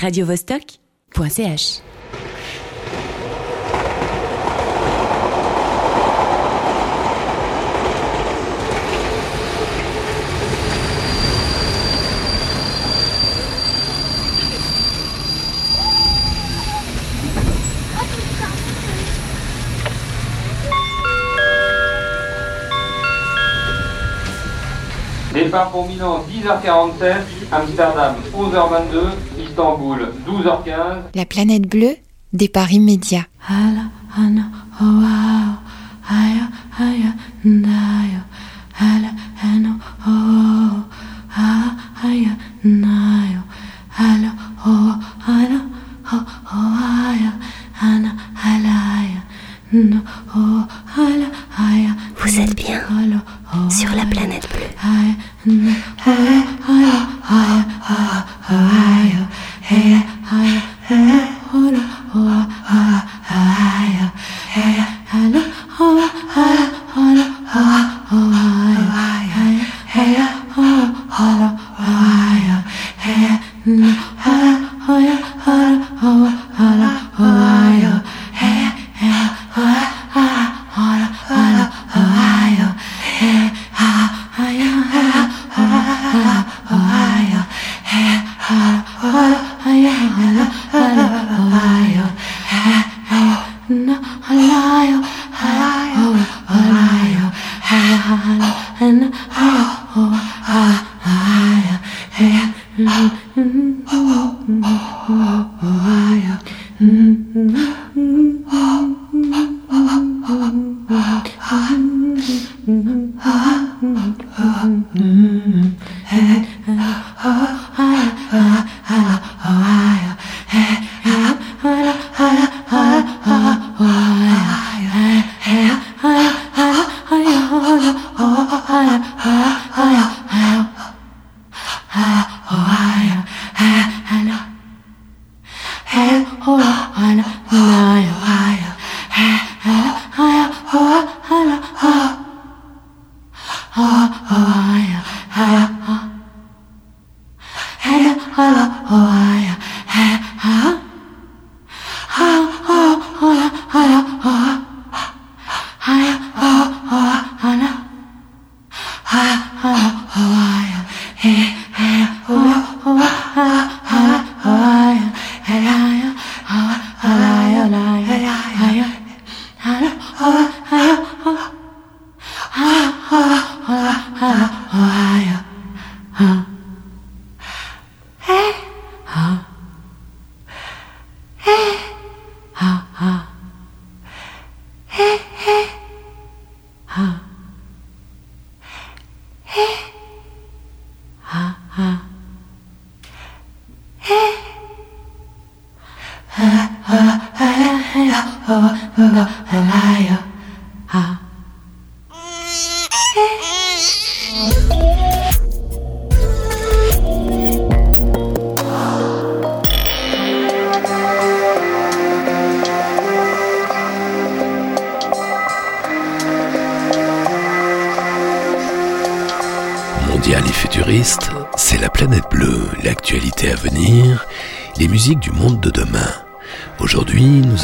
radiovostok.ch. Départ pour Milan 10h47, Amsterdam 11h22, Istanbul 12h15. La planète bleue, départ immédiat.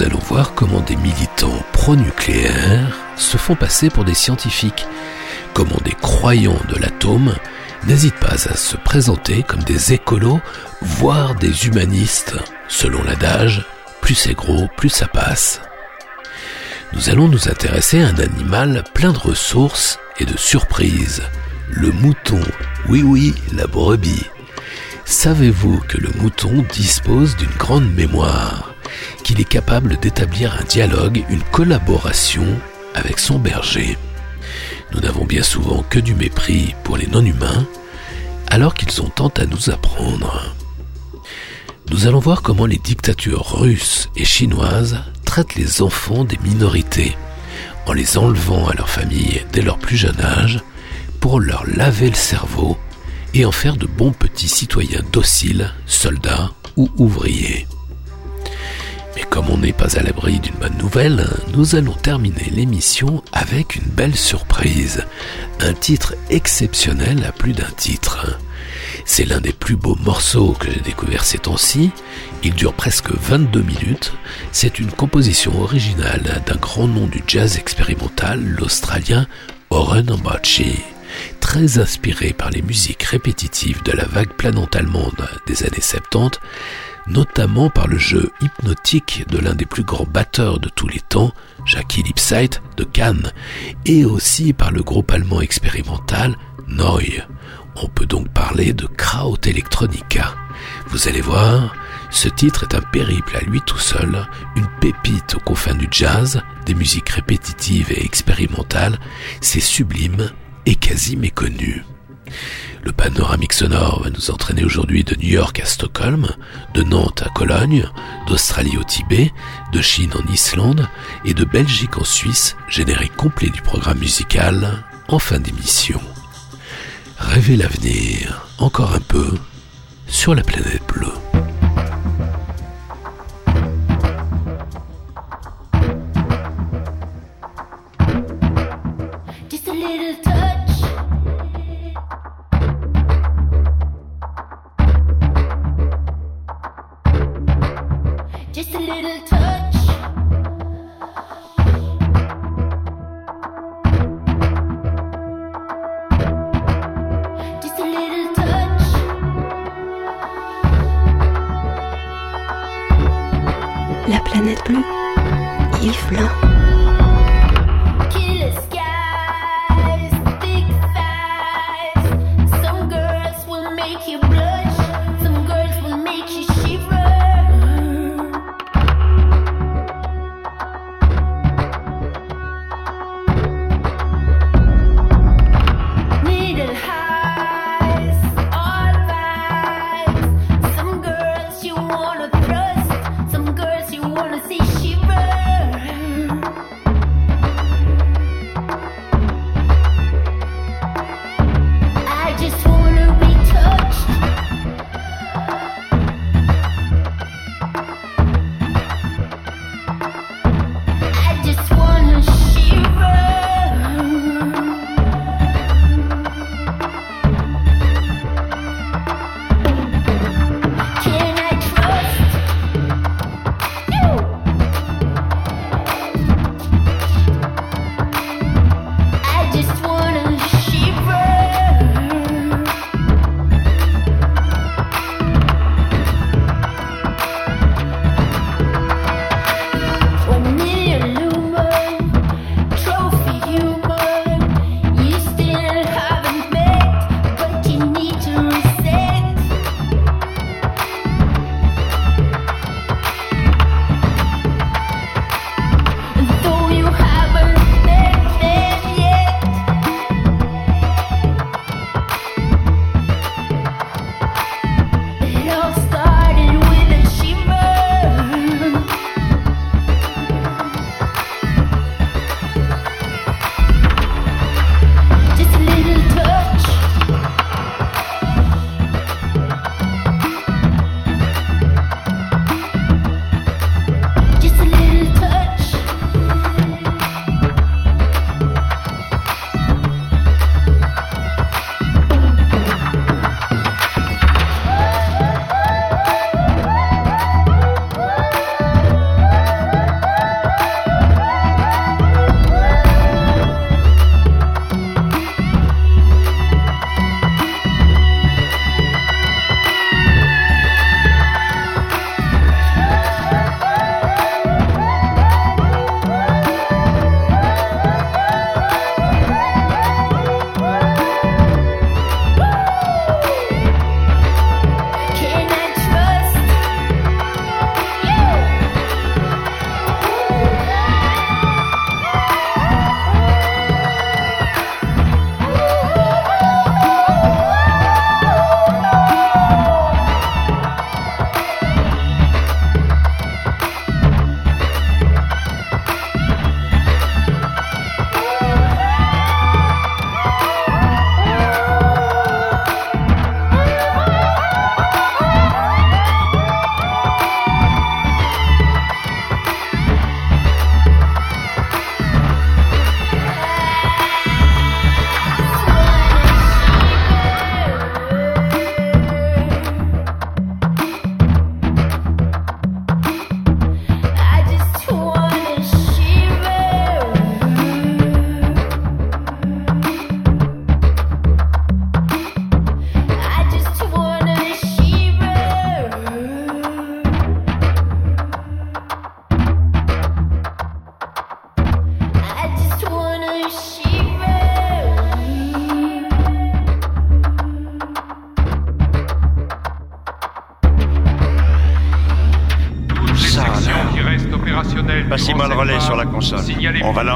Allons voir comment des militants pro-nucléaires se font passer pour des scientifiques, comment des croyants de l'atome n'hésitent pas à se présenter comme des écolos, voire des humanistes, selon l'adage, plus c'est gros, plus ça passe. Nous allons nous intéresser à un animal plein de ressources et de surprises, le mouton. Oui oui, la brebis. Savez-vous que le mouton dispose d'une grande mémoire, qu'il est capable d'établir un dialogue, une collaboration avec son berger Nous n'avons bien souvent que du mépris pour les non-humains, alors qu'ils ont tant à nous apprendre. Nous allons voir comment les dictatures russes et chinoises traitent les enfants des minorités, en les enlevant à leur famille dès leur plus jeune âge, pour leur laver le cerveau et en faire de bons petits citoyens dociles, soldats ou ouvriers. Mais comme on n'est pas à l'abri d'une bonne nouvelle, nous allons terminer l'émission avec une belle surprise. Un titre exceptionnel à plus d'un titre. C'est l'un des plus beaux morceaux que j'ai découvert ces temps-ci. Il dure presque 22 minutes. C'est une composition originale d'un grand nom du jazz expérimental, l'Australien Oren Ambachi. Très inspiré par les musiques répétitives de la vague planante allemande des années 70, notamment par le jeu hypnotique de l'un des plus grands batteurs de tous les temps, Jackie Lipsight de Cannes, et aussi par le groupe allemand expérimental Neu. On peut donc parler de Kraut Electronica. Vous allez voir, ce titre est un périple à lui tout seul, une pépite aux confins du jazz, des musiques répétitives et expérimentales, c'est sublime et quasi méconnu. Le panoramique sonore va nous entraîner aujourd'hui de New York à Stockholm, de Nantes à Cologne, d'Australie au Tibet, de Chine en Islande et de Belgique en Suisse, générique complet du programme musical en fin d'émission. Rêvez l'avenir, encore un peu, sur la planète bleue.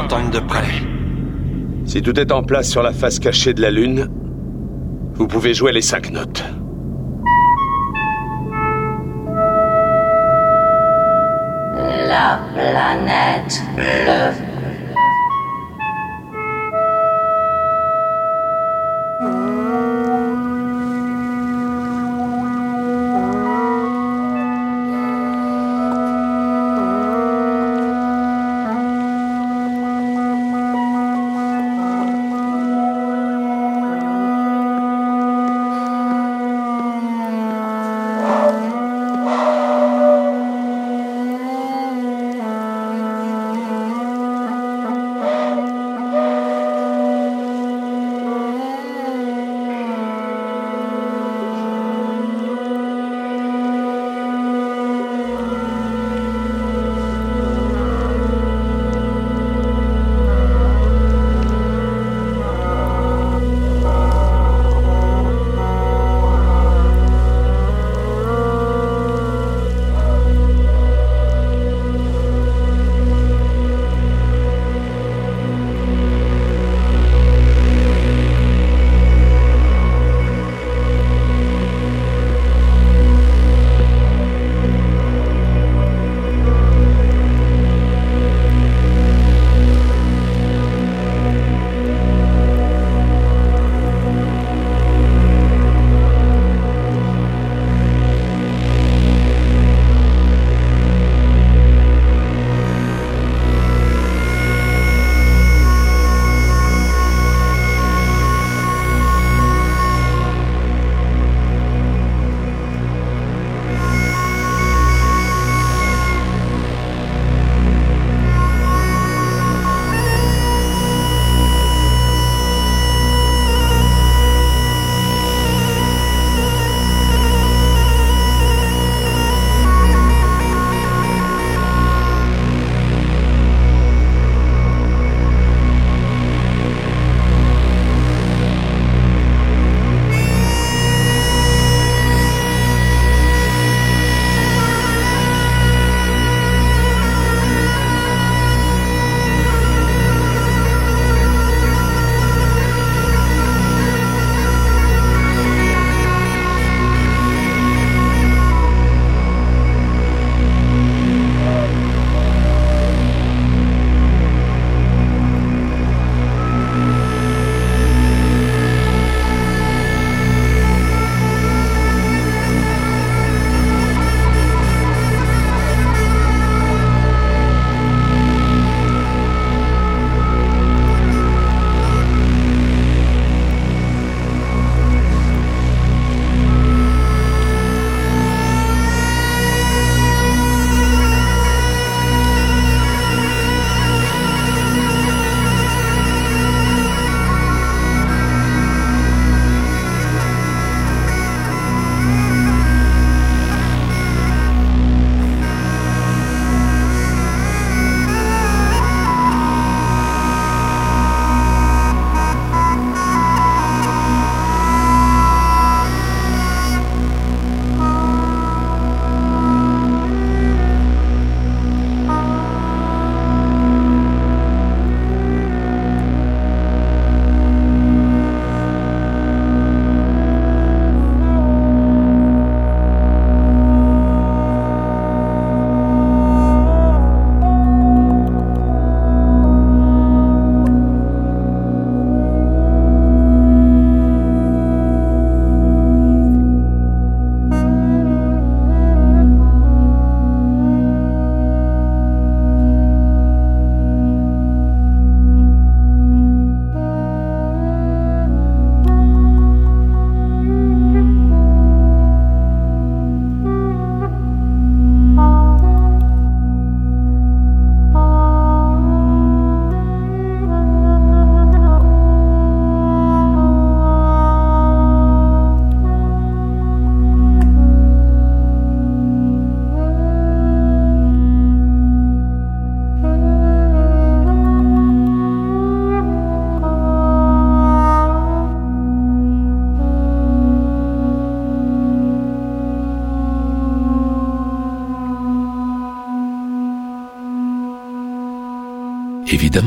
L'entendre de près. Si tout est en place sur la face cachée de la Lune, vous pouvez jouer les cinq notes. La planète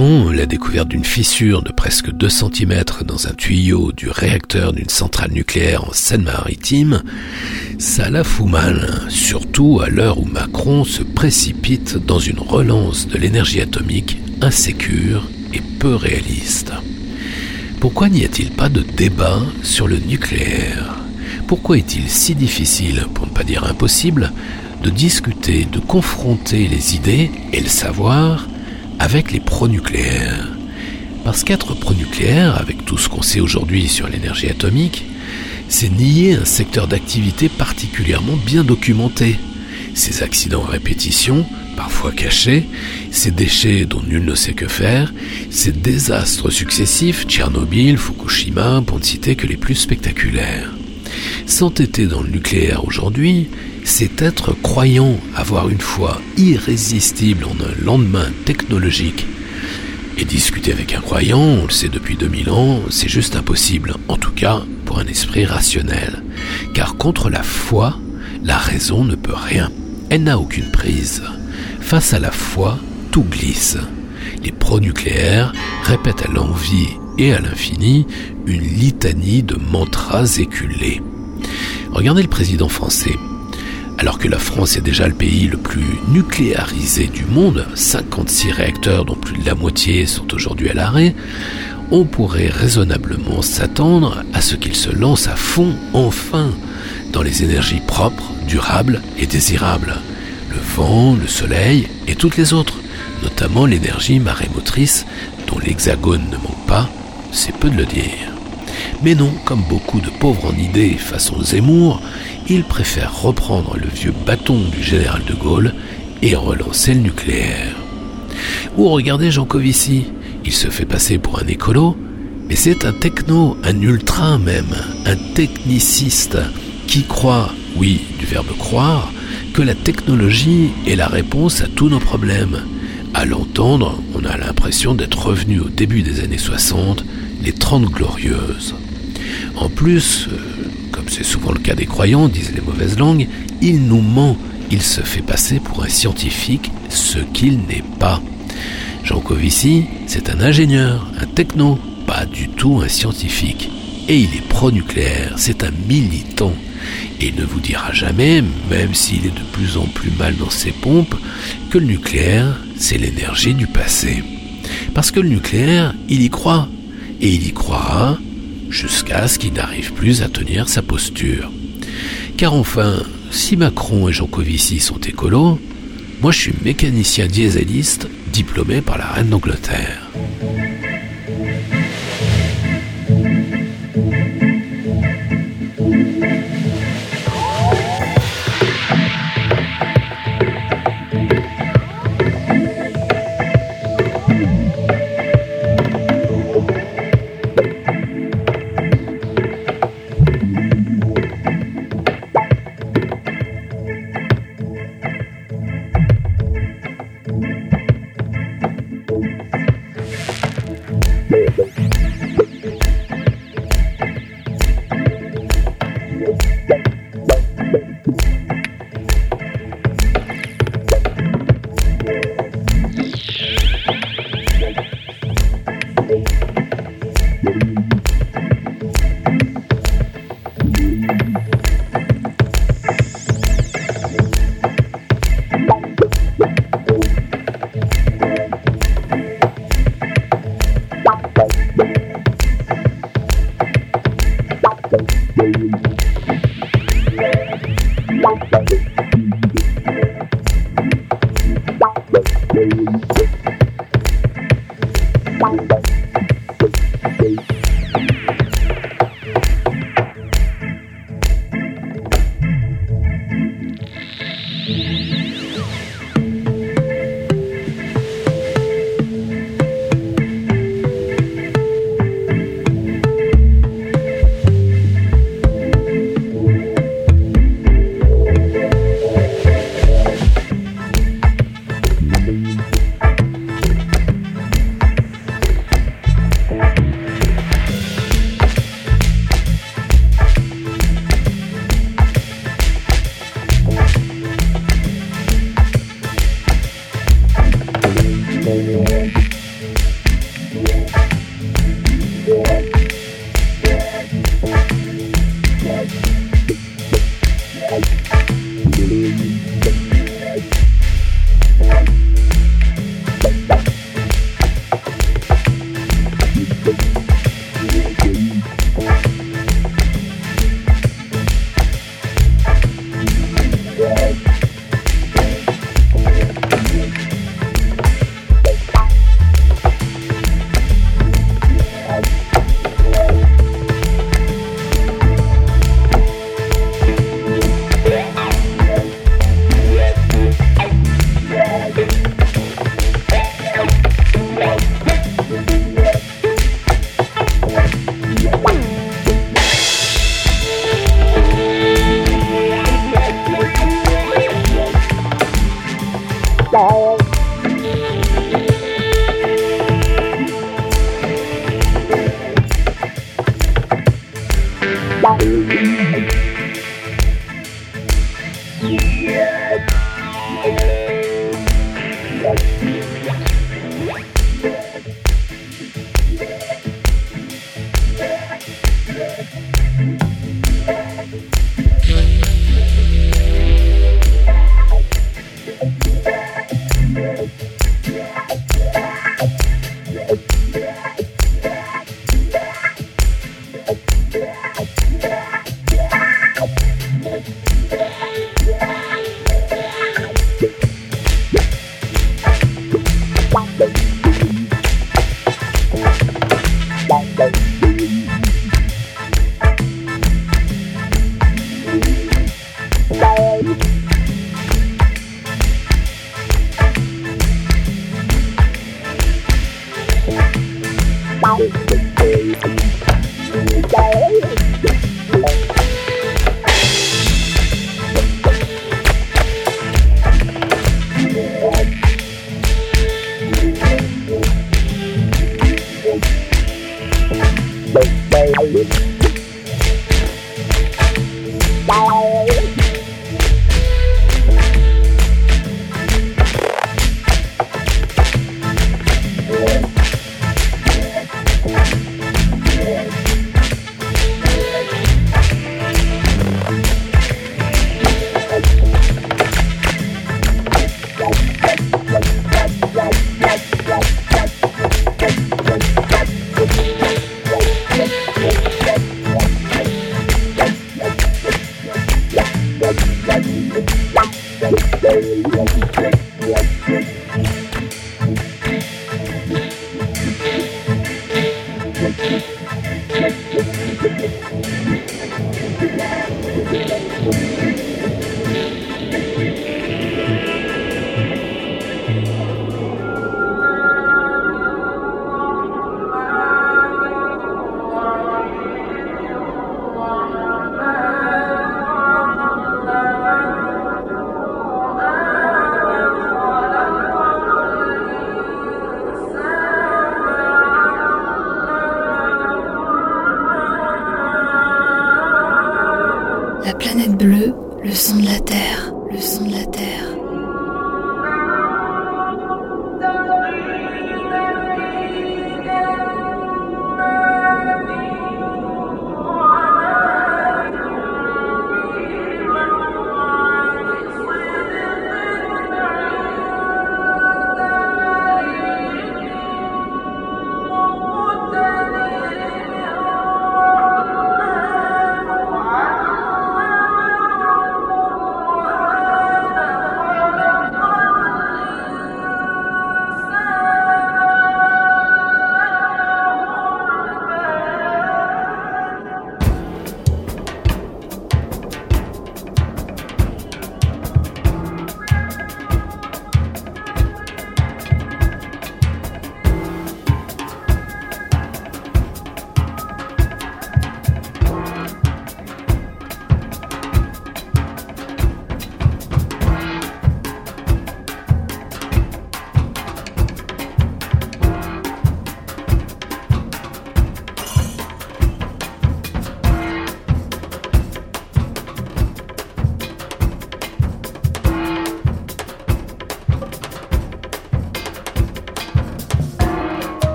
La découverte d'une fissure de presque 2 cm dans un tuyau du réacteur d'une centrale nucléaire en Seine-Maritime, ça la fout mal, surtout à l'heure où Macron se précipite dans une relance de l'énergie atomique insécure et peu réaliste. Pourquoi n'y a-t-il pas de débat sur le nucléaire? Pourquoi est-il si difficile, pour ne pas dire impossible, de discuter, de confronter les idées et le savoir avec les pronucléaires. Parce qu'être pronucléaire, avec tout ce qu'on sait aujourd'hui sur l'énergie atomique, c'est nier un secteur d'activité particulièrement bien documenté. Ces accidents à répétition, parfois cachés, ces déchets dont nul ne sait que faire, ces désastres successifs, Tchernobyl, Fukushima, pour ne citer que les plus spectaculaires. S'entêter dans le nucléaire aujourd'hui, c'est être croyant, avoir une foi irrésistible en un lendemain technologique. Et discuter avec un croyant, on le sait depuis 2000 ans, c'est juste impossible, en tout cas pour un esprit rationnel. Car contre la foi, la raison ne peut rien. Elle n'a aucune prise. Face à la foi, tout glisse. Les pro-nucléaires répètent à l'envie et à l'infini une litanie de mantras éculés. Regardez le président français. Alors que la France est déjà le pays le plus nucléarisé du monde, 56 réacteurs dont plus de la moitié sont aujourd'hui à l'arrêt, on pourrait raisonnablement s'attendre à ce qu'il se lance à fond, enfin, dans les énergies propres, durables et désirables. Le vent, le soleil et toutes les autres, notamment l'énergie marémotrice dont l'hexagone ne manque pas, c'est peu de le dire. Mais non, comme beaucoup de pauvres en idées façon Zemmour, il préfère reprendre le vieux bâton du général de Gaulle et relancer le nucléaire. Ou regardez Jean Covici, il se fait passer pour un écolo, mais c'est un techno, un ultra même, un techniciste qui croit, oui, du verbe croire, que la technologie est la réponse à tous nos problèmes. À l'entendre, on a l'impression d'être revenu au début des années 60, les 30 glorieuses. En plus, euh, comme c'est souvent le cas des croyants, disent les mauvaises langues, il nous ment, il se fait passer pour un scientifique, ce qu'il n'est pas. Jean Covici, c'est un ingénieur, un techno, pas du tout un scientifique. Et il est pro-nucléaire, c'est un militant. Et ne vous dira jamais, même s'il est de plus en plus mal dans ses pompes, que le nucléaire, c'est l'énergie du passé. Parce que le nucléaire, il y croit. Et il y croira jusqu'à ce qu'il n'arrive plus à tenir sa posture. Car enfin, si Macron et Jean Covici sont écolos, moi je suis mécanicien dieseliste diplômé par la reine d'Angleterre.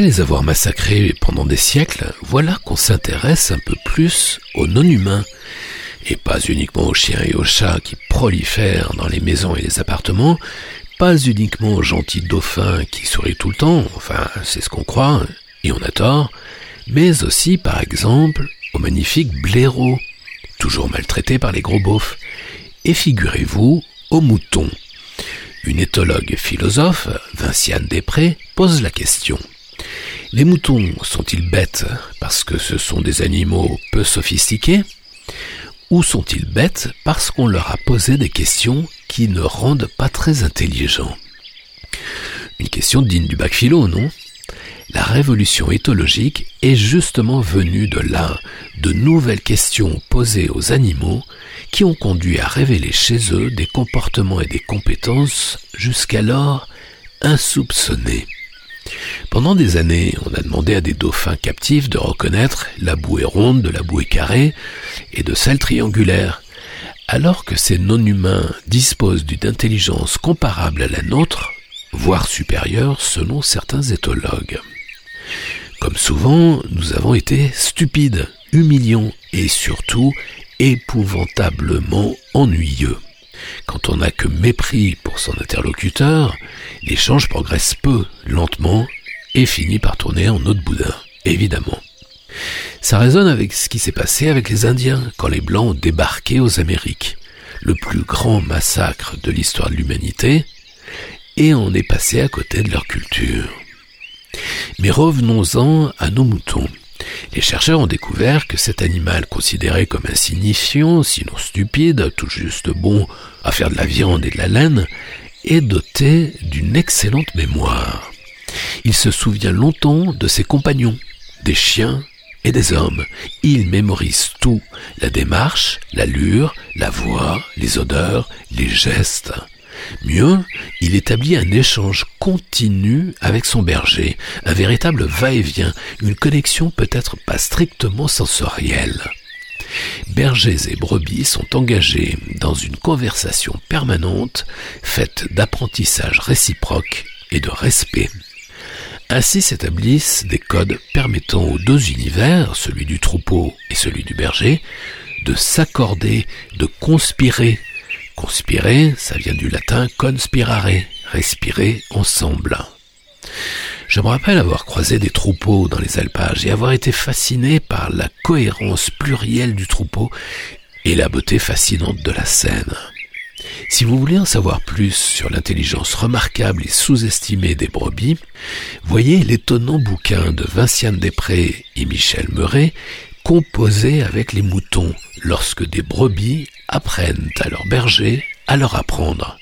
Après les avoir massacrés pendant des siècles, voilà qu'on s'intéresse un peu plus aux non-humains, et pas uniquement aux chiens et aux chats qui prolifèrent dans les maisons et les appartements, pas uniquement aux gentils dauphins qui sourient tout le temps, enfin c'est ce qu'on croit, et on a tort, mais aussi par exemple aux magnifiques blaireaux, toujours maltraités par les gros beaufs, et figurez-vous aux moutons. Une éthologue philosophe, Vinciane Després, pose la question. Les moutons sont-ils bêtes parce que ce sont des animaux peu sophistiqués? Ou sont-ils bêtes parce qu'on leur a posé des questions qui ne rendent pas très intelligents? Une question digne du bac philo, non? La révolution éthologique est justement venue de là, de nouvelles questions posées aux animaux qui ont conduit à révéler chez eux des comportements et des compétences jusqu'alors insoupçonnés. Pendant des années, on a demandé à des dauphins captifs de reconnaître la bouée ronde de la bouée carrée et de celle triangulaire, alors que ces non-humains disposent d'une intelligence comparable à la nôtre, voire supérieure selon certains éthologues. Comme souvent, nous avons été stupides, humiliants et surtout épouvantablement ennuyeux. Quand on n'a que mépris pour son interlocuteur, l'échange progresse peu, lentement, et finit par tourner en autre boudin, évidemment. Ça résonne avec ce qui s'est passé avec les Indiens quand les Blancs ont débarqué aux Amériques, le plus grand massacre de l'histoire de l'humanité, et on est passé à côté de leur culture. Mais revenons-en à nos moutons. Les chercheurs ont découvert que cet animal considéré comme insignifiant, sinon stupide, tout juste bon à faire de la viande et de la laine, est doté d'une excellente mémoire. Il se souvient longtemps de ses compagnons, des chiens et des hommes. Il mémorise tout, la démarche, l'allure, la voix, les odeurs, les gestes. Mieux, il établit un échange continu avec son berger, un véritable va-et-vient, une connexion peut-être pas strictement sensorielle. Bergers et brebis sont engagés dans une conversation permanente faite d'apprentissage réciproque et de respect. Ainsi s'établissent des codes permettant aux deux univers, celui du troupeau et celui du berger, de s'accorder, de conspirer Conspirer, ça vient du latin conspirare, respirer ensemble. Je me rappelle avoir croisé des troupeaux dans les alpages et avoir été fasciné par la cohérence plurielle du troupeau et la beauté fascinante de la scène. Si vous voulez en savoir plus sur l'intelligence remarquable et sous-estimée des brebis, voyez l'étonnant bouquin de Vinciane Després et Michel Meuret composé avec les moutons lorsque des brebis apprennent à leur berger à leur apprendre.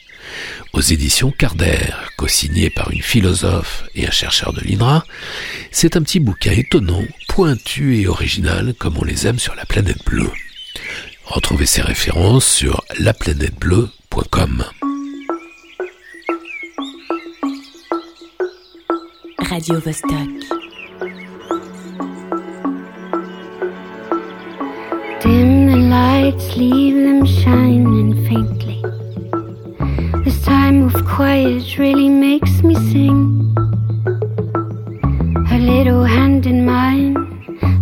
Aux éditions Carder, co-signé par une philosophe et un chercheur de l'INRA, c'est un petit bouquin étonnant, pointu et original comme on les aime sur la planète bleue. Retrouvez ces références sur laplanètebleue.com. Radio Vostok. Dim the lights, leave them shining faintly. This time of quiet really makes me sing. Her little hand in mine,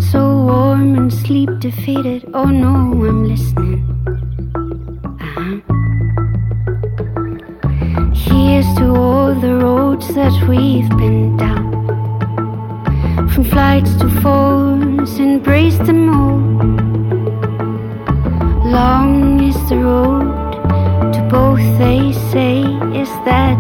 so warm and sleep defeated. Oh no, I'm listening. Uh-huh. Here's to all the roads that we've been down. From flights to falls, embrace them all. Long is the road to both, they say. Is that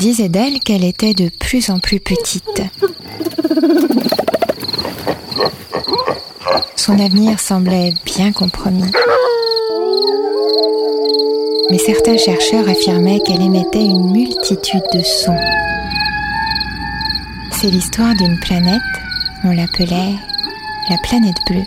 disait d'elle qu'elle était de plus en plus petite. Son avenir semblait bien compromis. Mais certains chercheurs affirmaient qu'elle émettait une multitude de sons. C'est l'histoire d'une planète, on l'appelait la planète bleue.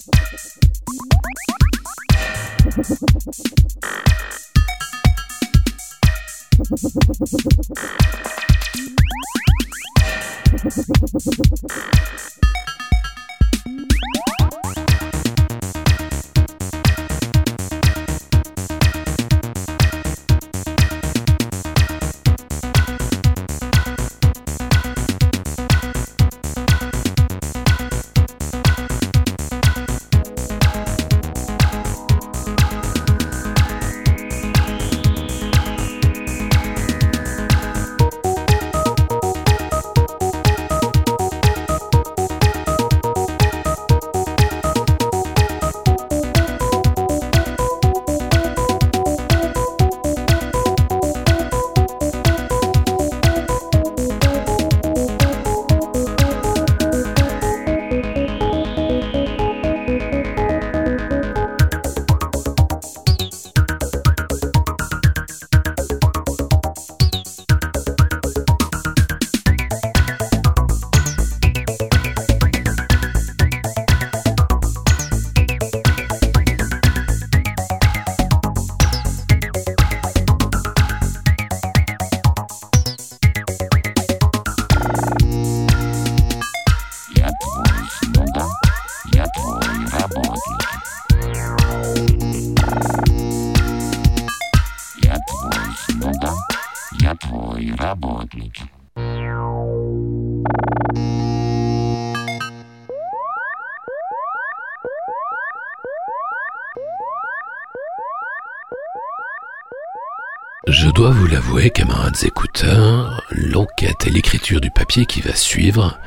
dois vous l'avouer, camarades écouteurs, l'enquête et l'écriture du papier qui va suivre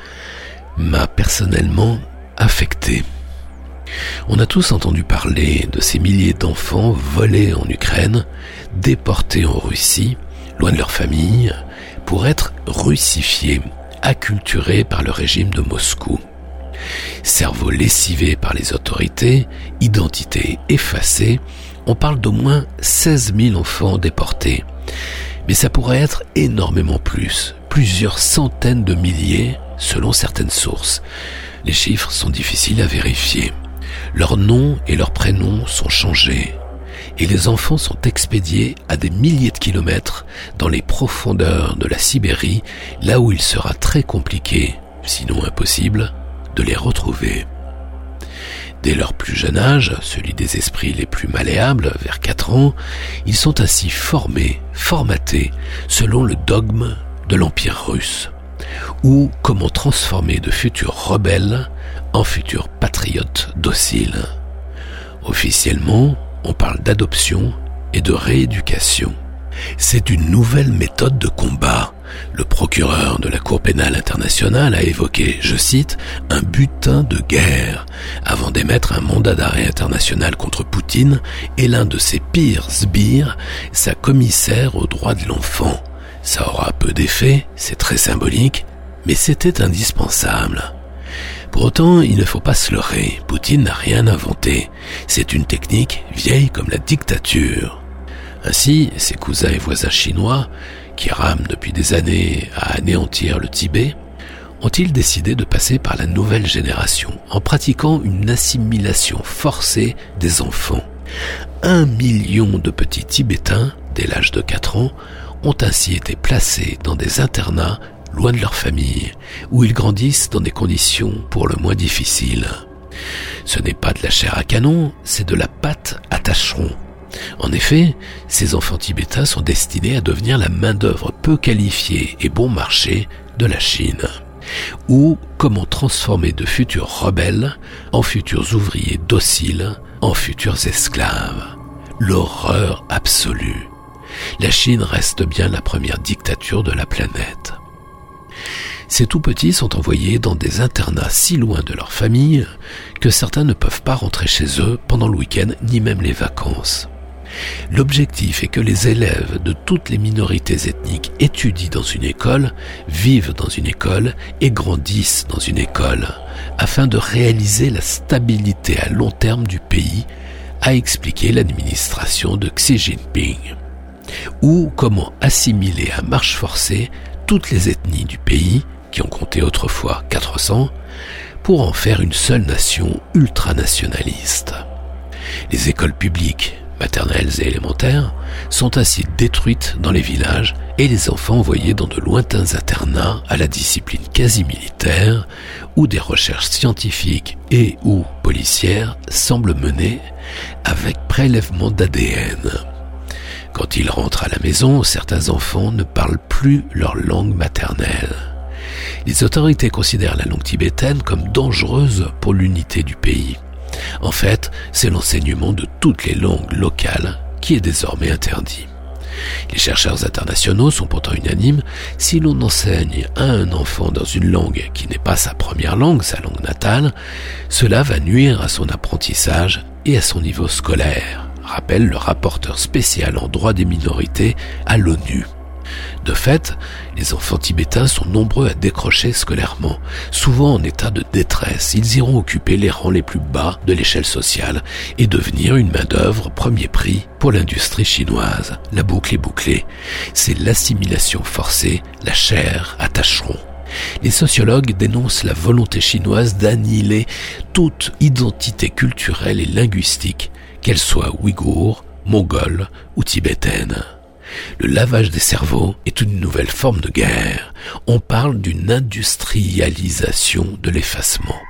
m'a personnellement affecté. On a tous entendu parler de ces milliers d'enfants volés en Ukraine, déportés en Russie, loin de leur famille, pour être russifiés, acculturés par le régime de Moscou. Cerveau lessivé par les autorités, identité effacée, on parle d'au moins 16 000 enfants déportés. Mais ça pourrait être énormément plus, plusieurs centaines de milliers selon certaines sources. Les chiffres sont difficiles à vérifier. Leurs noms et leurs prénoms sont changés. Et les enfants sont expédiés à des milliers de kilomètres dans les profondeurs de la Sibérie, là où il sera très compliqué, sinon impossible, de les retrouver. Dès leur plus jeune âge, celui des esprits les plus malléables, vers 4 ans, ils sont ainsi formés, formatés, selon le dogme de l'Empire russe, ou comment transformer de futurs rebelles en futurs patriotes dociles. Officiellement, on parle d'adoption et de rééducation. C'est une nouvelle méthode de combat. Le procureur de la Cour pénale internationale a évoqué, je cite, un butin de guerre avant d'émettre un mandat d'arrêt international contre Poutine et l'un de ses pires sbires, sa commissaire aux droits de l'enfant. Ça aura peu d'effet, c'est très symbolique, mais c'était indispensable. Pour autant, il ne faut pas se leurrer, Poutine n'a rien inventé. C'est une technique vieille comme la dictature. Ainsi, ses cousins et voisins chinois, qui rament depuis des années à anéantir le Tibet, ont-ils décidé de passer par la nouvelle génération en pratiquant une assimilation forcée des enfants? Un million de petits Tibétains, dès l'âge de 4 ans, ont ainsi été placés dans des internats loin de leur famille, où ils grandissent dans des conditions pour le moins difficiles. Ce n'est pas de la chair à canon, c'est de la pâte à tâcheron en effet, ces enfants tibétains sont destinés à devenir la main-d'œuvre peu qualifiée et bon marché de la Chine. Ou comment transformer de futurs rebelles en futurs ouvriers dociles, en futurs esclaves. L'horreur absolue. La Chine reste bien la première dictature de la planète. Ces tout petits sont envoyés dans des internats si loin de leur famille que certains ne peuvent pas rentrer chez eux pendant le week-end ni même les vacances. L'objectif est que les élèves de toutes les minorités ethniques étudient dans une école, vivent dans une école et grandissent dans une école, afin de réaliser la stabilité à long terme du pays, a expliqué l'administration de Xi Jinping. Ou comment assimiler à marche forcée toutes les ethnies du pays, qui ont compté autrefois 400, pour en faire une seule nation ultranationaliste. Les écoles publiques, maternelles et élémentaires, sont ainsi détruites dans les villages et les enfants envoyés dans de lointains internats à la discipline quasi militaire où des recherches scientifiques et ou policières semblent mener avec prélèvement d'ADN. Quand ils rentrent à la maison, certains enfants ne parlent plus leur langue maternelle. Les autorités considèrent la langue tibétaine comme dangereuse pour l'unité du pays. En fait, c'est l'enseignement de toutes les langues locales qui est désormais interdit. Les chercheurs internationaux sont pourtant unanimes, si l'on enseigne à un enfant dans une langue qui n'est pas sa première langue, sa langue natale, cela va nuire à son apprentissage et à son niveau scolaire, rappelle le rapporteur spécial en droit des minorités à l'ONU. De fait, les enfants tibétains sont nombreux à décrocher scolairement, souvent en état de détresse. Ils iront occuper les rangs les plus bas de l'échelle sociale et devenir une main-d'œuvre premier prix pour l'industrie chinoise. La boucle est bouclée. C'est l'assimilation forcée, la chair à tâcheron. Les sociologues dénoncent la volonté chinoise d'annihiler toute identité culturelle et linguistique, qu'elle soit ouïghour, mongole ou tibétaine. Le lavage des cerveaux est une nouvelle forme de guerre. On parle d'une industrialisation de l'effacement.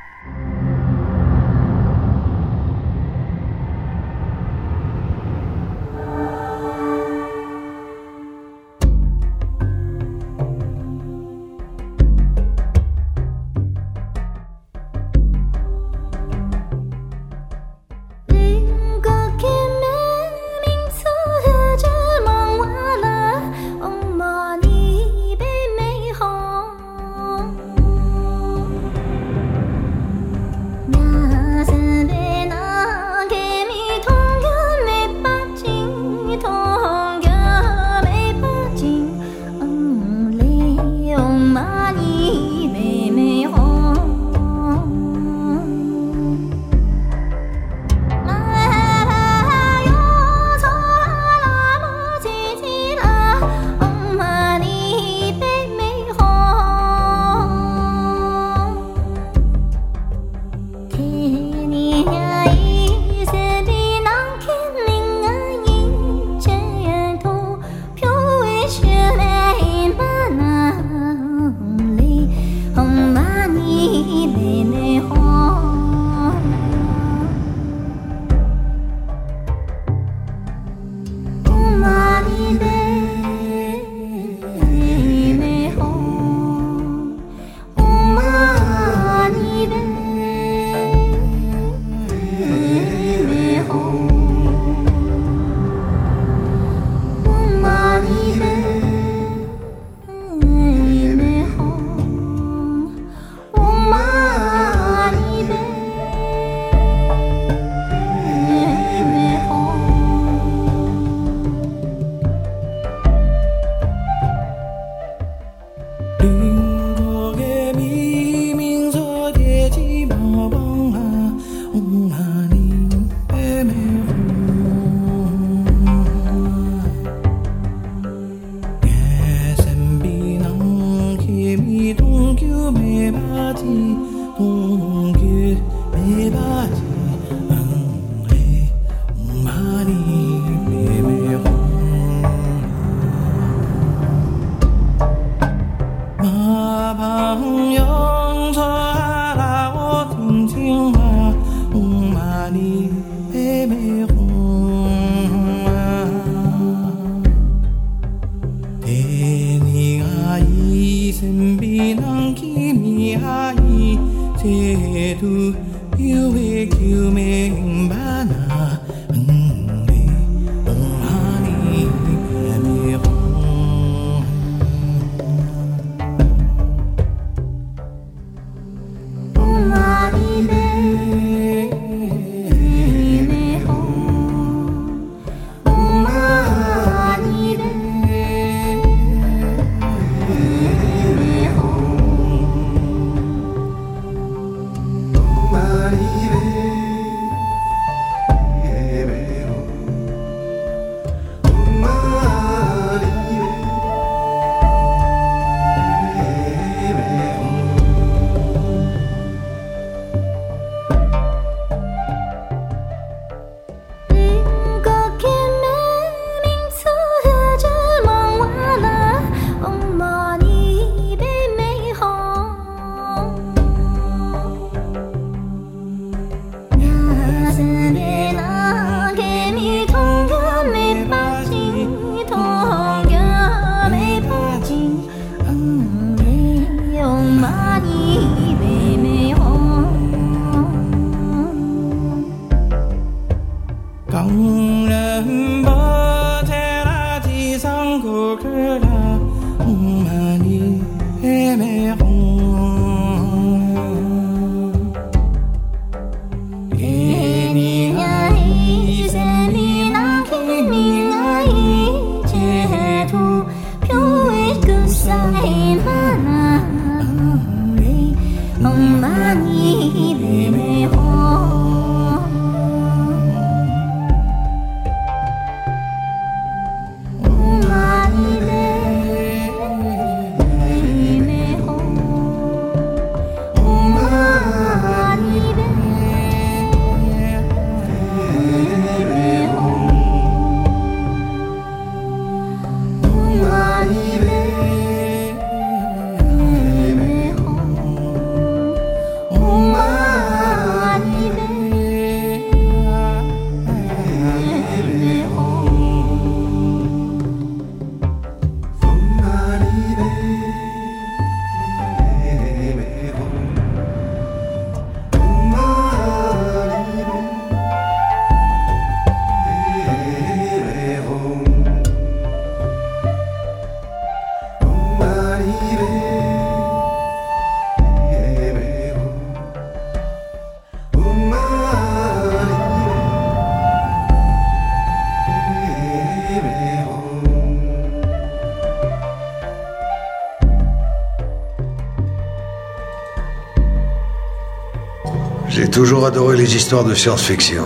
Toujours adoré les histoires de science-fiction.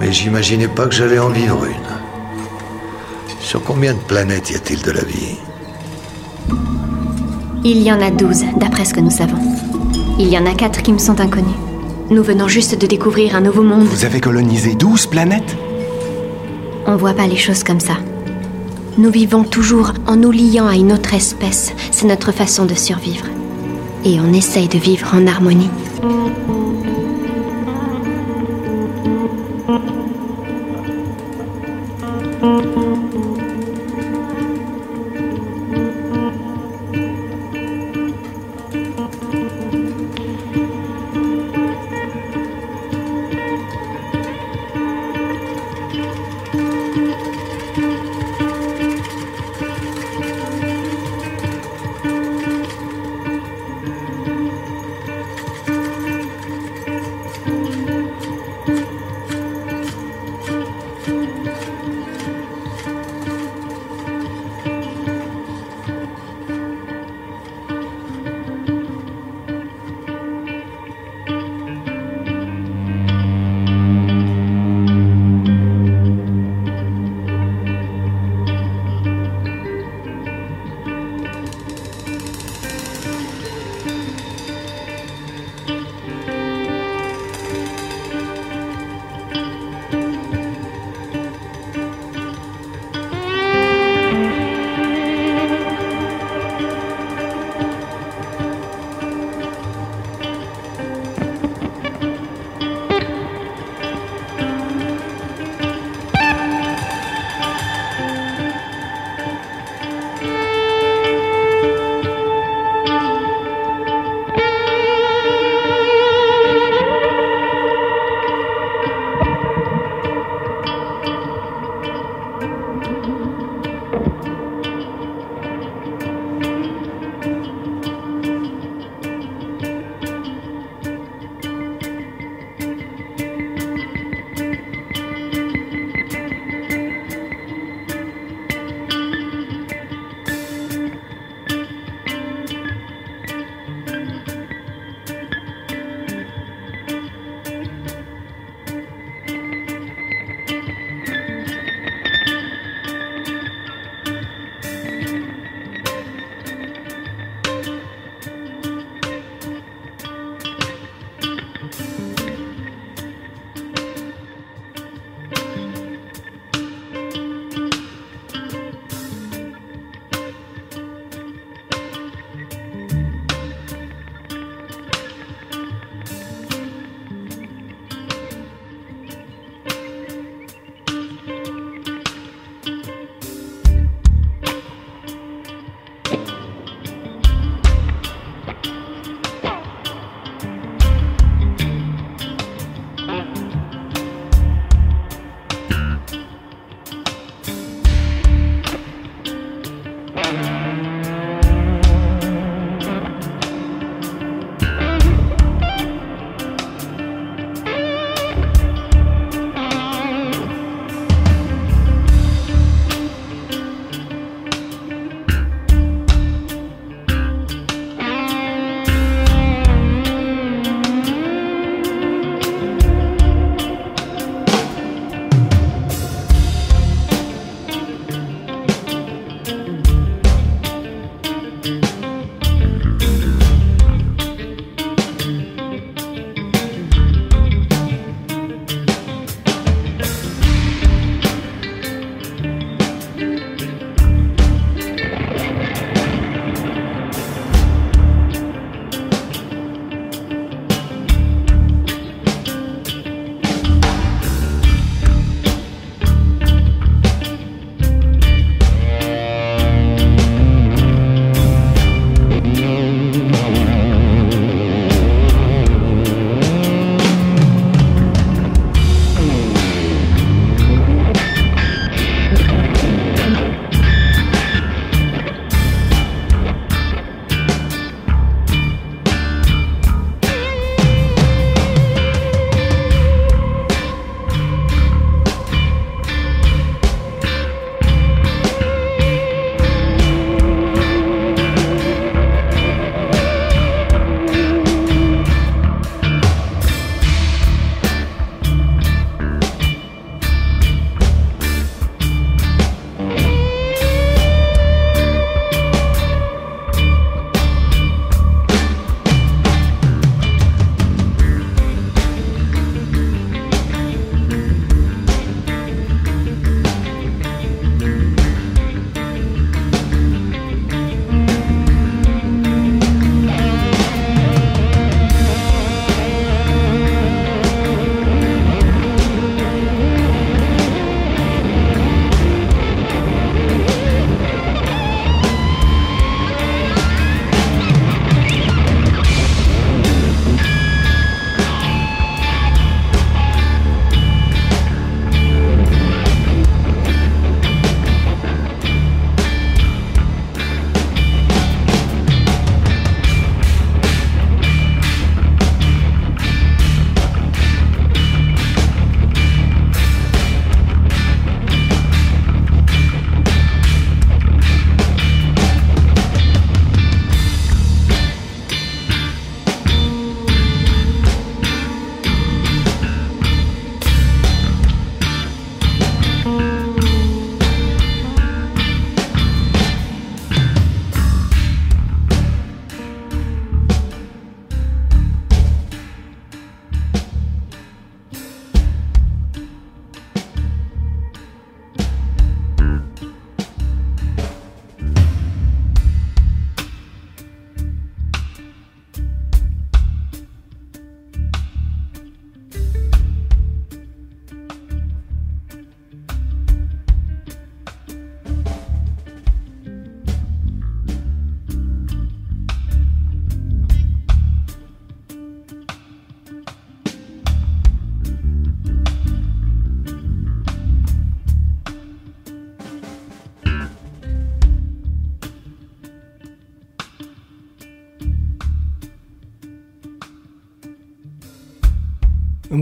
Mais j'imaginais pas que j'allais en vivre une. Sur combien de planètes y a-t-il de la vie? Il y en a douze, d'après ce que nous savons. Il y en a quatre qui me sont inconnus. Nous venons juste de découvrir un nouveau monde. Vous avez colonisé douze planètes? On voit pas les choses comme ça. Nous vivons toujours en nous liant à une autre espèce. C'est notre façon de survivre. Et on essaye de vivre en harmonie.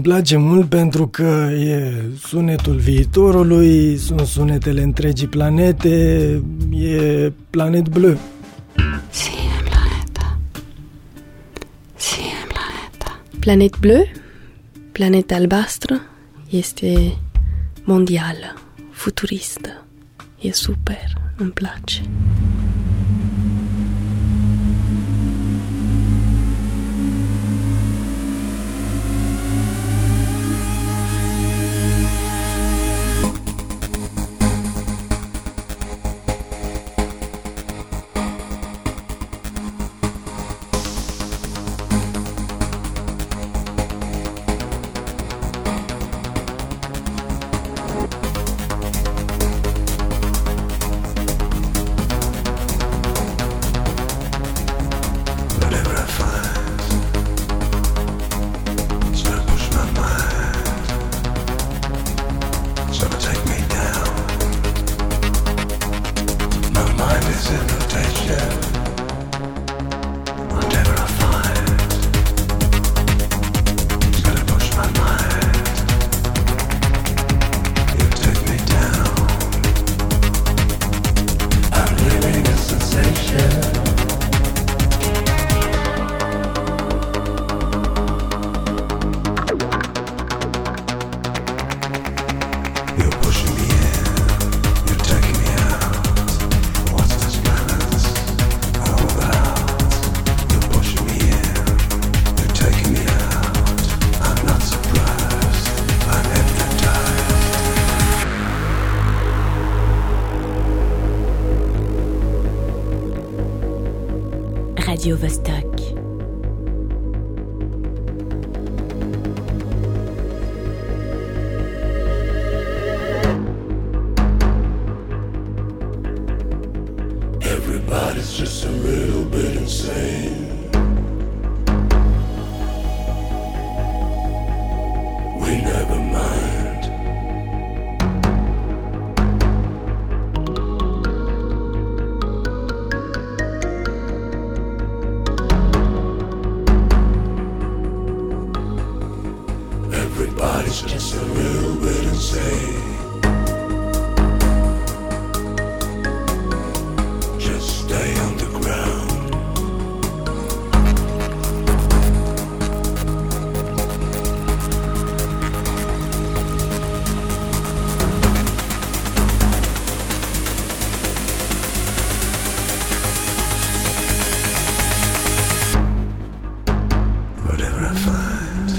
Îmi place mult pentru că e sunetul viitorului, sunt sunetele întregii planete, e Planet Bleu. Planet Bleu, planeta albastră, este mondială, futuristă. E super, îmi place.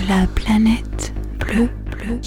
La planète bleue, bleue.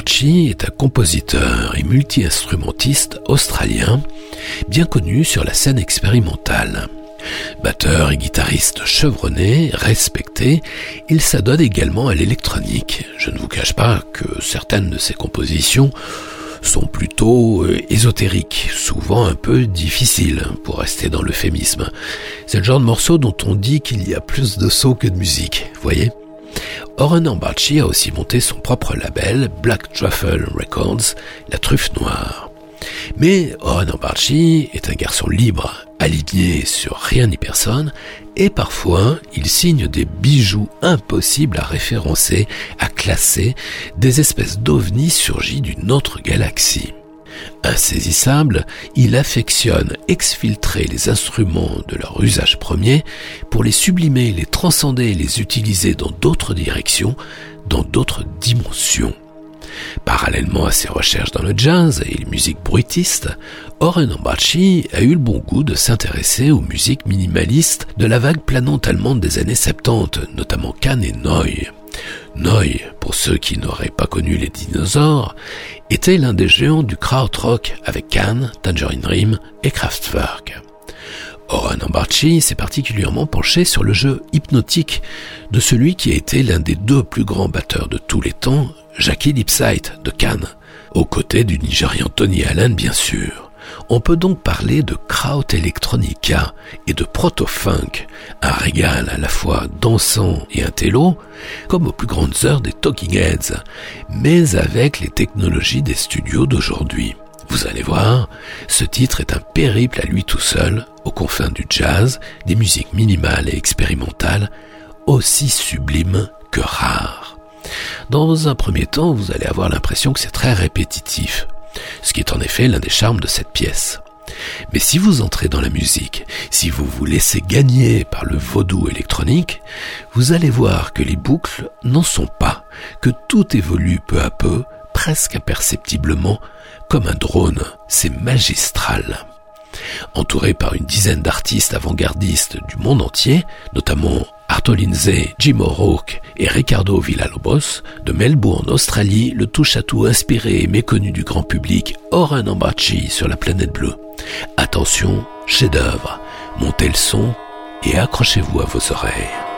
Ambarchi est un compositeur et multi-instrumentiste australien, bien connu sur la scène expérimentale. Batteur et guitariste chevronné, respecté, il s'adonne également à l'électronique. Je ne vous cache pas que certaines de ses compositions sont plutôt euh, ésotériques, souvent un peu difficiles, pour rester dans l'euphémisme. C'est le genre de morceau dont on dit qu'il y a plus de sauts que de musique, voyez? Oren Ambarchi a aussi monté son propre label, Black Truffle Records, la truffe noire. Mais Oren Ambarchi est un garçon libre, aligné sur rien ni personne, et parfois il signe des bijoux impossibles à référencer, à classer, des espèces d'ovnis surgis d'une autre galaxie. Insaisissable, il affectionne exfiltrer les instruments de leur usage premier pour les sublimer, les transcender les utiliser dans d'autres directions, dans d'autres dimensions. Parallèlement à ses recherches dans le jazz et les musiques bruitistes, Oren Ambarchi a eu le bon goût de s'intéresser aux musiques minimalistes de la vague planante allemande des années 70, notamment Cannes et Neu. Neu, pour ceux qui n'auraient pas connu les dinosaures, était l'un des géants du krautrock avec Cannes, Tangerine Dream et Kraftwerk. Oren Ambarchi s'est particulièrement penché sur le jeu hypnotique de celui qui a été l'un des deux plus grands batteurs de tous les temps, Jackie Lipsight de Cannes, aux côtés du Nigérian Tony Allen bien sûr. On peut donc parler de kraut electronica et de proto-funk, un régal à la fois dansant et intello, comme aux plus grandes heures des Talking Heads, mais avec les technologies des studios d'aujourd'hui. Vous allez voir, ce titre est un périple à lui tout seul, aux confins du jazz, des musiques minimales et expérimentales, aussi sublimes que rares. Dans un premier temps, vous allez avoir l'impression que c'est très répétitif, ce qui est en effet l'un des charmes de cette pièce. Mais si vous entrez dans la musique, si vous vous laissez gagner par le vaudou électronique, vous allez voir que les boucles n'en sont pas, que tout évolue peu à peu, presque imperceptiblement, comme un drone. C'est magistral. Entouré par une dizaine d'artistes avant-gardistes du monde entier, notamment Arto Lindsay, Jim O'Rourke et Ricardo Villalobos, de Melbourne, Australie, le touche-à-tout inspiré et méconnu du grand public, Oren Ambachi sur la planète bleue. Attention, chef-d'œuvre, montez le son et accrochez-vous à vos oreilles.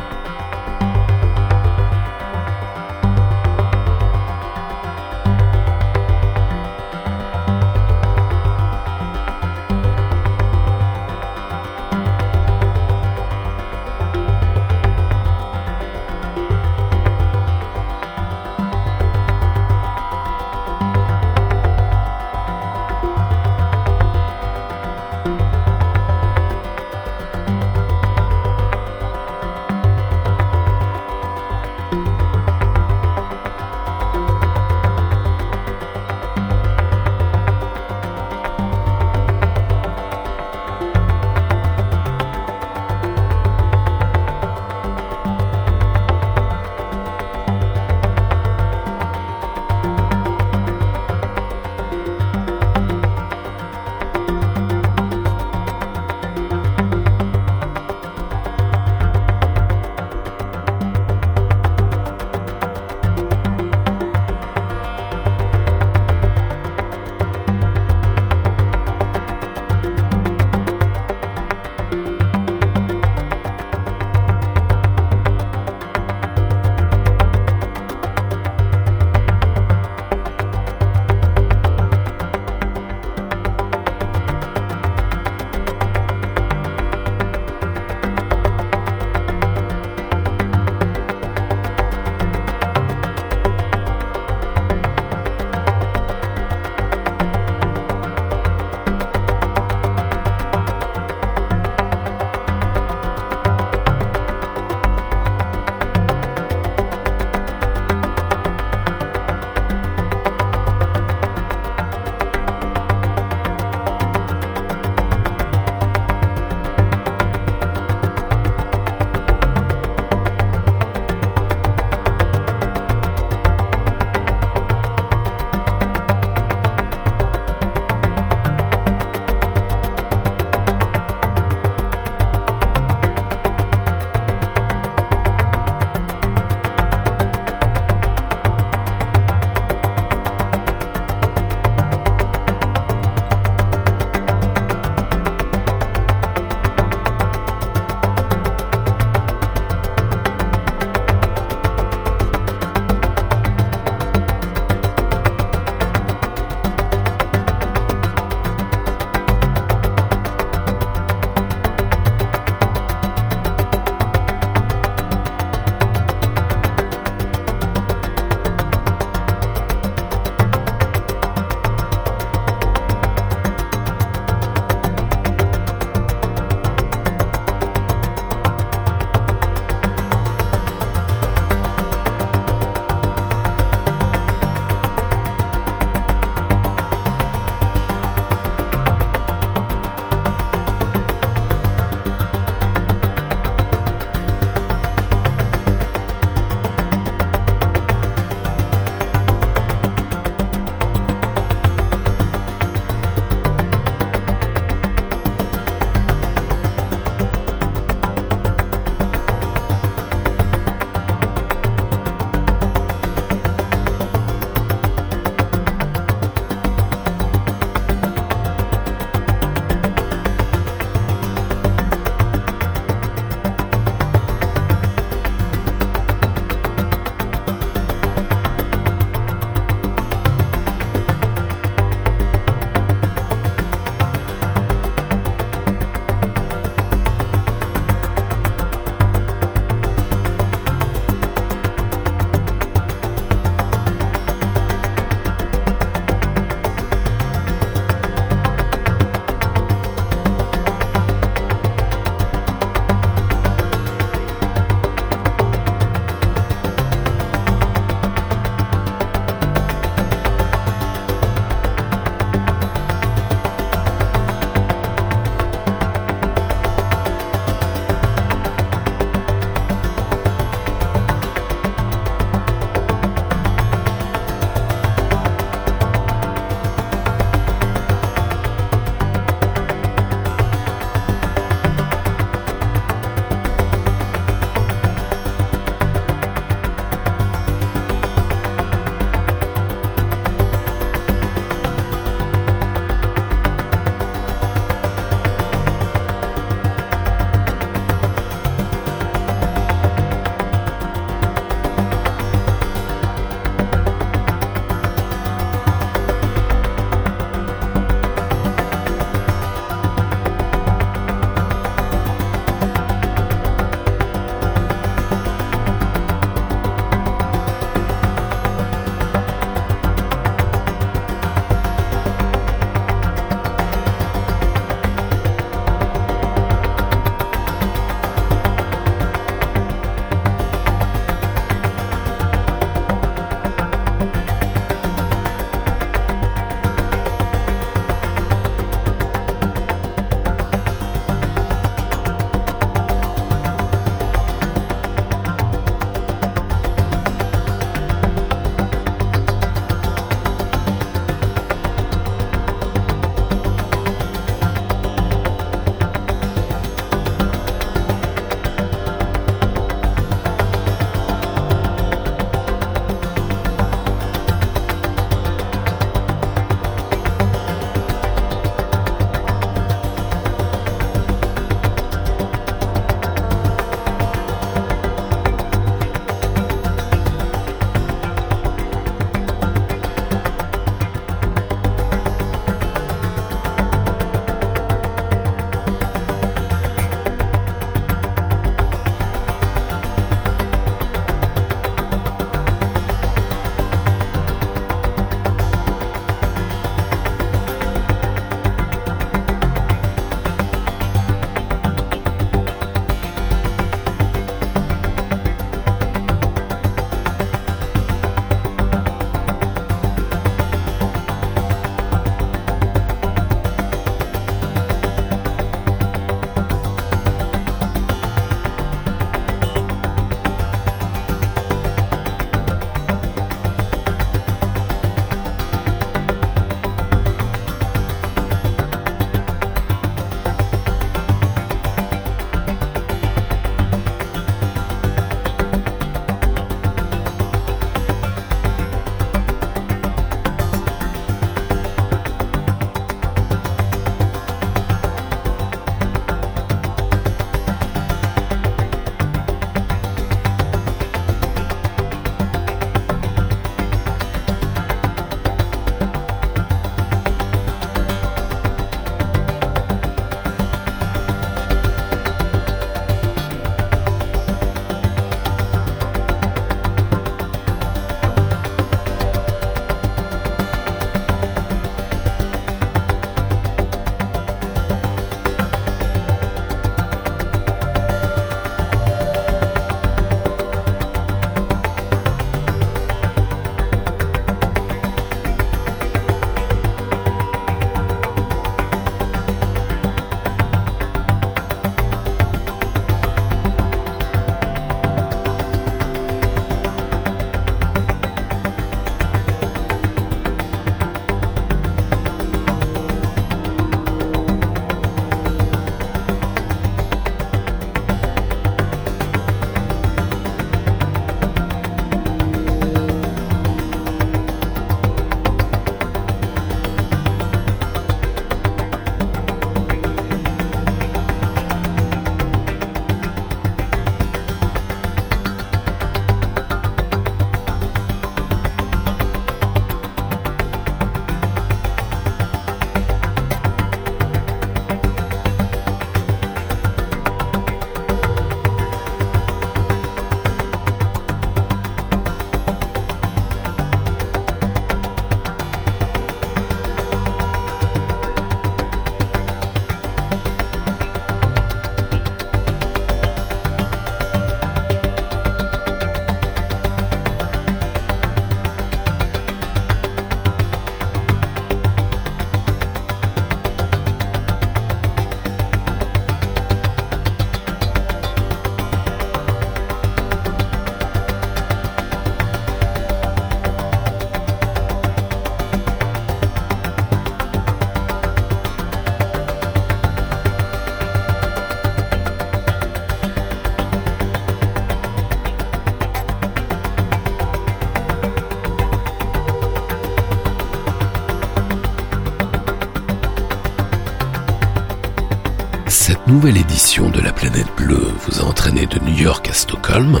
Nouvelle édition de la planète bleue vous a entraîné de New York à Stockholm,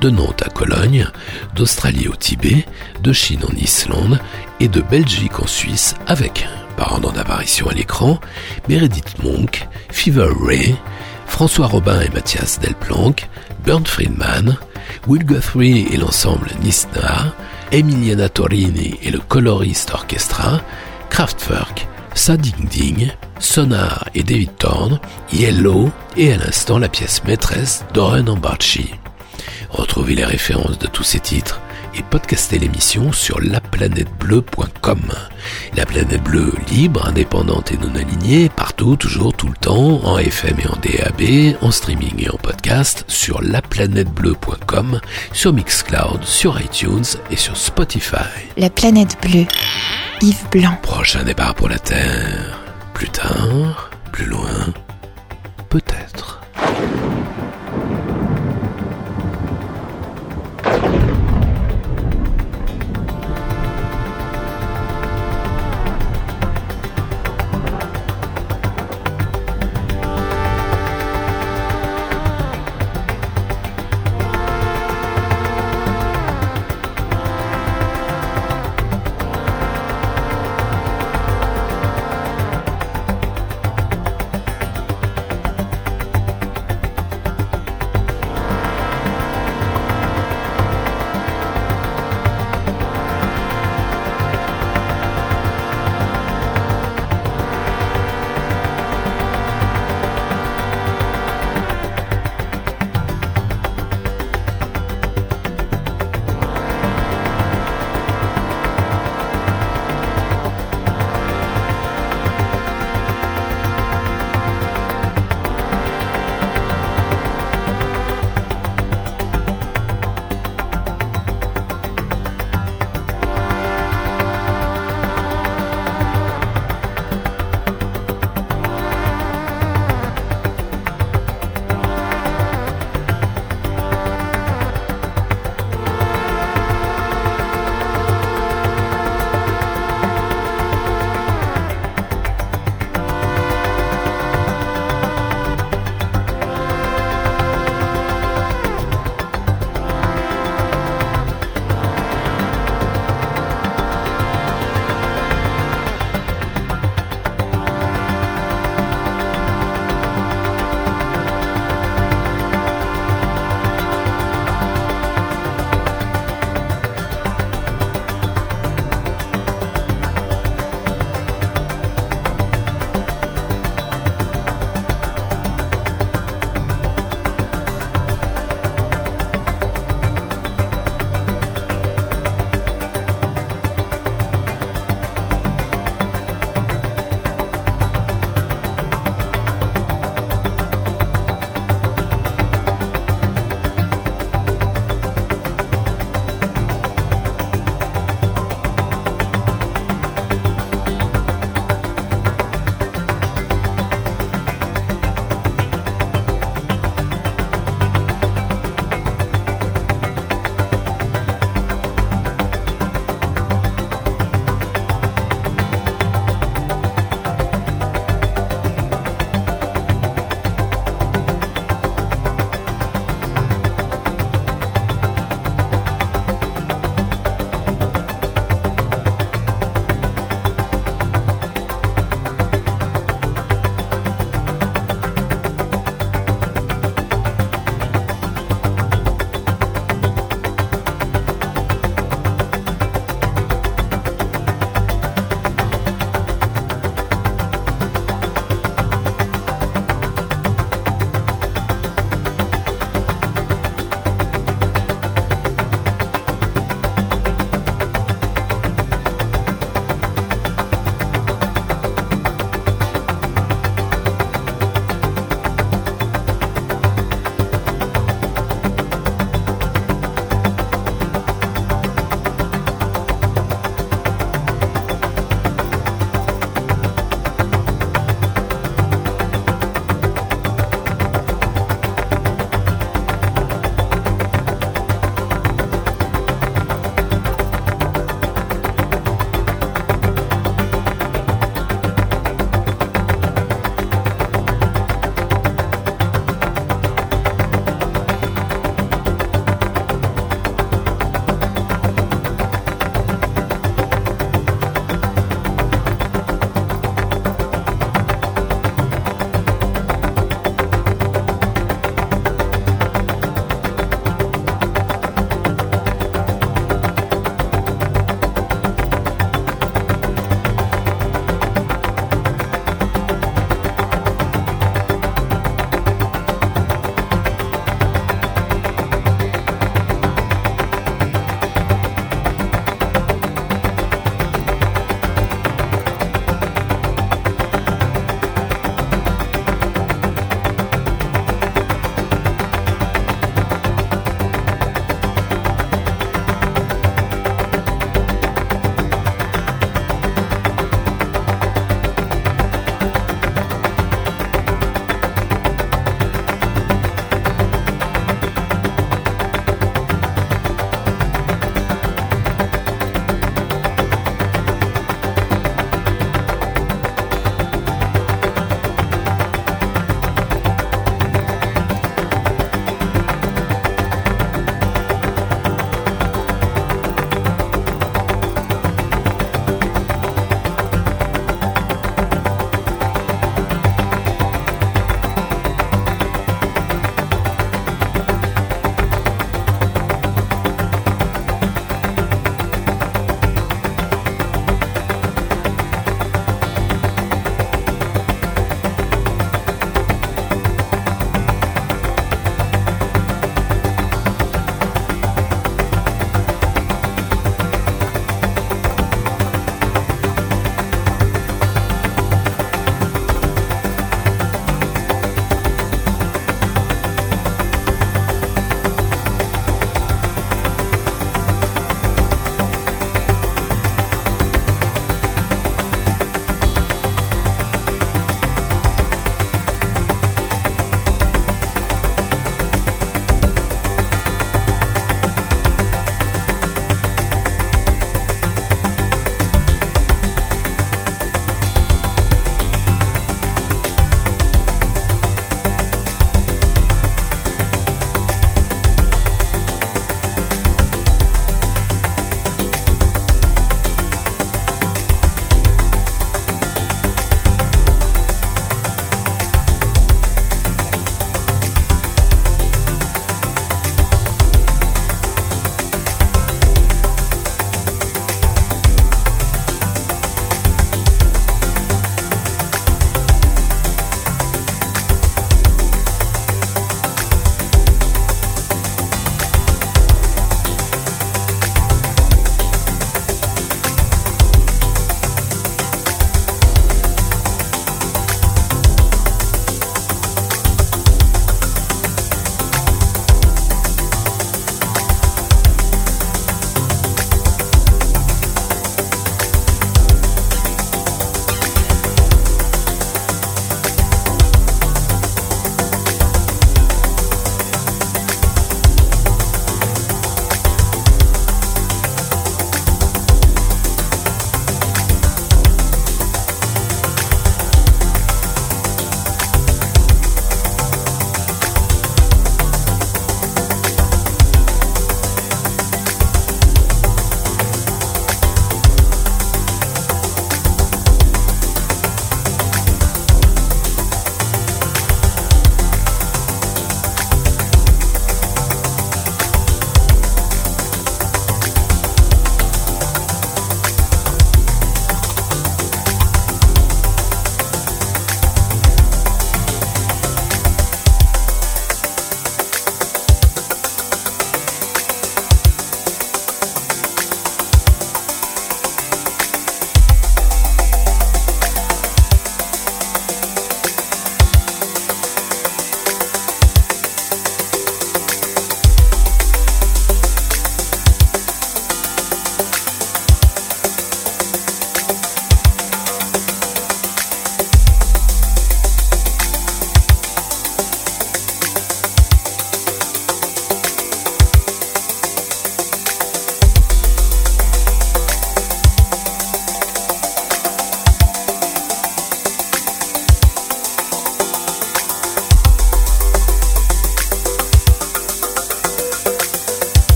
de Nantes à Cologne, d'Australie au Tibet, de Chine en Islande et de Belgique en Suisse avec, par ordre d'apparition à l'écran, Meredith Monk, Fever Ray, François Robin et Mathias Delplanck, Bernd Friedman, Will Guthrie et l'ensemble Nisna, Emiliana Torini et le Colorist Orchestra, Kraftwerk, Sading Ding, Sonar et David Thorne, Yellow et à l'instant la pièce maîtresse d'Oren Ambarchi. Retrouvez les références de tous ces titres et podcastez l'émission sur laplanètebleu.com. La planète bleue libre, indépendante et non alignée, partout, toujours, tout le temps, en FM et en DAB, en streaming et en podcast, sur laplanètebleu.com, sur Mixcloud, sur iTunes et sur Spotify. La planète bleue. Yves Blanc. Prochain départ pour la Terre. Plus tard, plus loin, peut-être.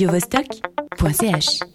radiovostok.ch